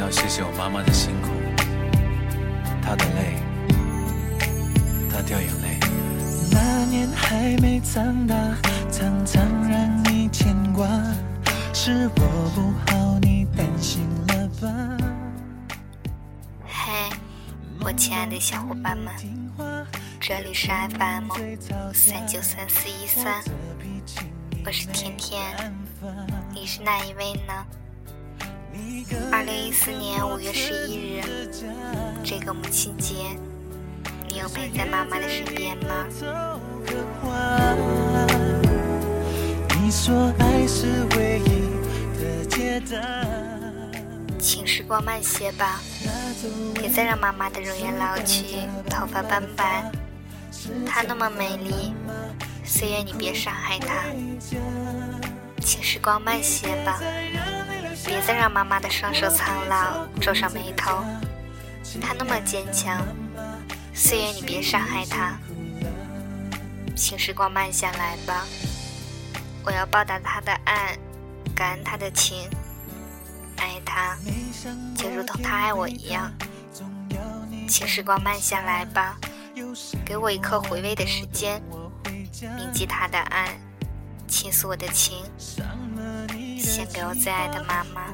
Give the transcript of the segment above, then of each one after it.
是要谢谢我妈妈的辛苦，她的泪，她掉眼泪。那年还没长大，常常让你牵挂，是我不好，你担心了吧？嘿，我亲爱的小伙伴们，这里是 FM 三九三四一三，我是甜甜，你是哪一位呢？二零一四年五月十一日，这个母亲节，你有陪在妈妈的身边吗？请时光慢些吧，别再让妈妈的容颜老去，头发斑白。她那么美丽，岁月你别伤害她。请时光慢些吧。别再让妈妈的双手苍老，皱上眉头。她那么坚强，岁月你别伤害她。请时光慢下来吧，我要报答她的爱，感恩她的情，爱她就如同她爱我一样。请时光慢下来吧，给我一刻回味的时间，铭记她的爱，倾诉我的情。献给我最爱的妈妈。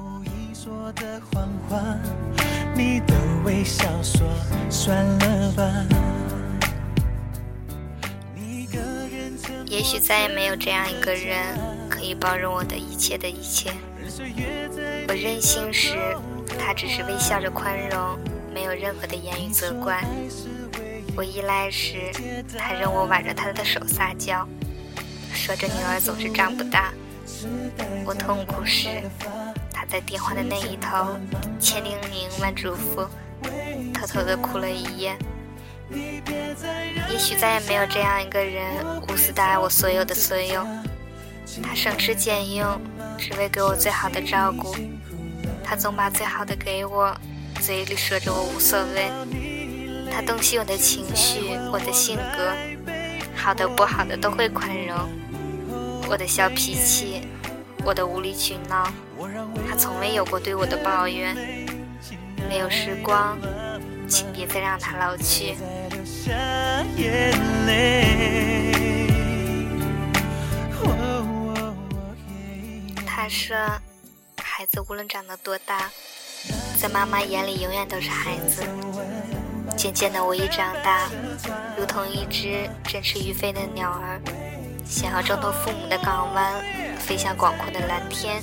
也许再也没有这样一个人可以包容我的一切的一切。我任性时，他只是微笑着宽容，没有任何的言语责怪；我依赖时，他任我挽着他的手撒娇，说着女儿总是长不大。我痛苦时，他在电话的那一头，千叮咛万嘱咐，偷偷的哭了一夜。也许再也没有这样一个人，无私的爱我所有的所有。他省吃俭用，只为给我最好的照顾。他总把最好的给我，嘴里说着我无所谓。他洞悉我的情绪，我的性格，好的不好的都会宽容。我的小脾气，我的无理取闹，他从未有过对我的抱怨。没有时光，请别再让他老去。他说：“孩子无论长得多大，在妈妈眼里永远都是孩子。”渐渐的，我一长大，如同一只振翅欲飞的鸟儿。想要挣脱父母的港湾，飞向广阔的蓝天。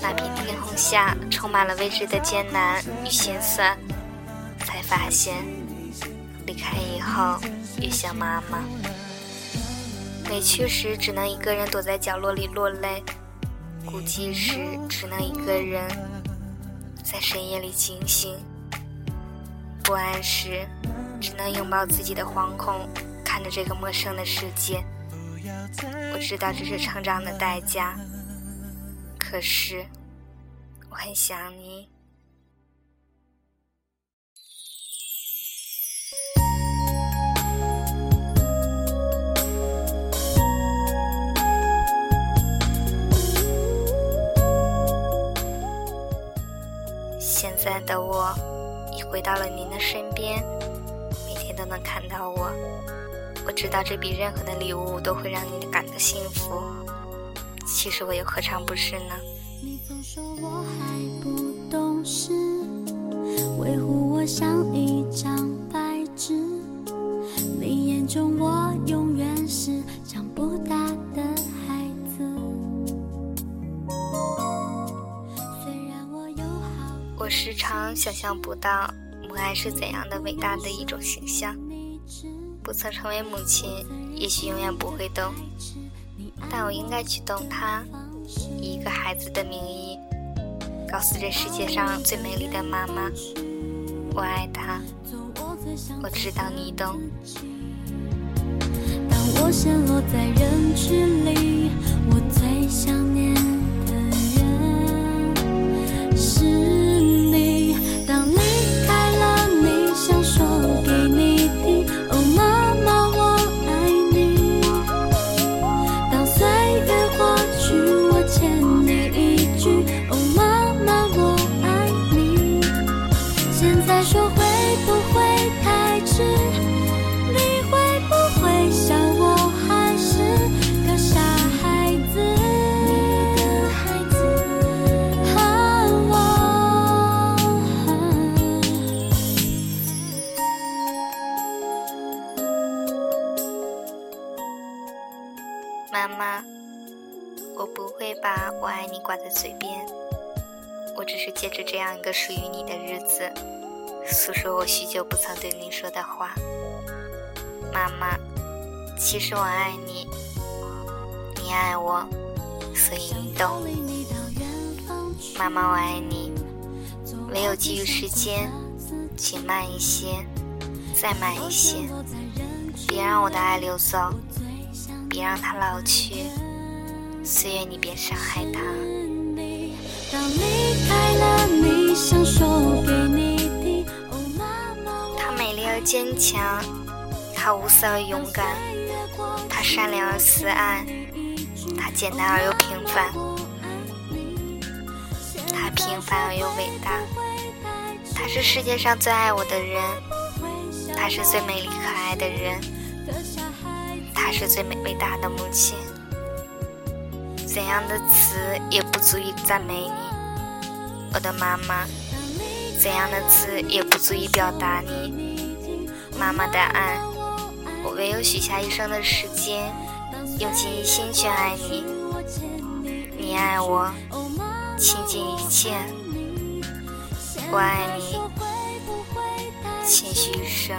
那片天空下，充满了未知的艰难与心酸。才发现，离开以后，越像妈妈。委屈时，只能一个人躲在角落里落泪；孤寂时，只能一个人在深夜里惊醒；不安时，只能拥抱自己的惶恐，看着这个陌生的世界。我知道这是成长的代价，可是我很想你。现在的我已回到了您的身边，每天都能看到我。我知道这比任何的礼物都会让你感到幸福，其实我又何尝不是呢？你总说我还不懂事，维护我像一张白纸。你眼中我永远是长不大的孩子。虽然我有好，我时常想象不到母爱是怎样的伟大的一种形象。不曾成为母亲，也许永远不会懂，但我应该去懂她，以一个孩子的名义，告诉这世界上最美丽的妈妈，我爱她。我知道你懂。当我陷落在人群妈妈，我不会把我爱你挂在嘴边，我只是借着这样一个属于你的日子，诉说我许久不曾对你说的话。妈妈，其实我爱你，你爱我，所以你懂。妈妈，我爱你，唯有给予时间，请慢一些，再慢一些，别让我的爱流走。别让他老去，岁月你别伤害他。他美丽而坚强，他无私而勇敢，他善良而慈爱，他简单而又平凡，他平凡而又伟大。他是世界上最爱我的人，他是最美丽可爱的人。是最美伟大的母亲，怎样的词也不足以赞美你，我的妈妈。怎样的词也不足以表达你，妈妈的爱。我唯有许下一生的时间，用尽一心去爱你。你爱我，倾尽一切。我爱你，倾续一生。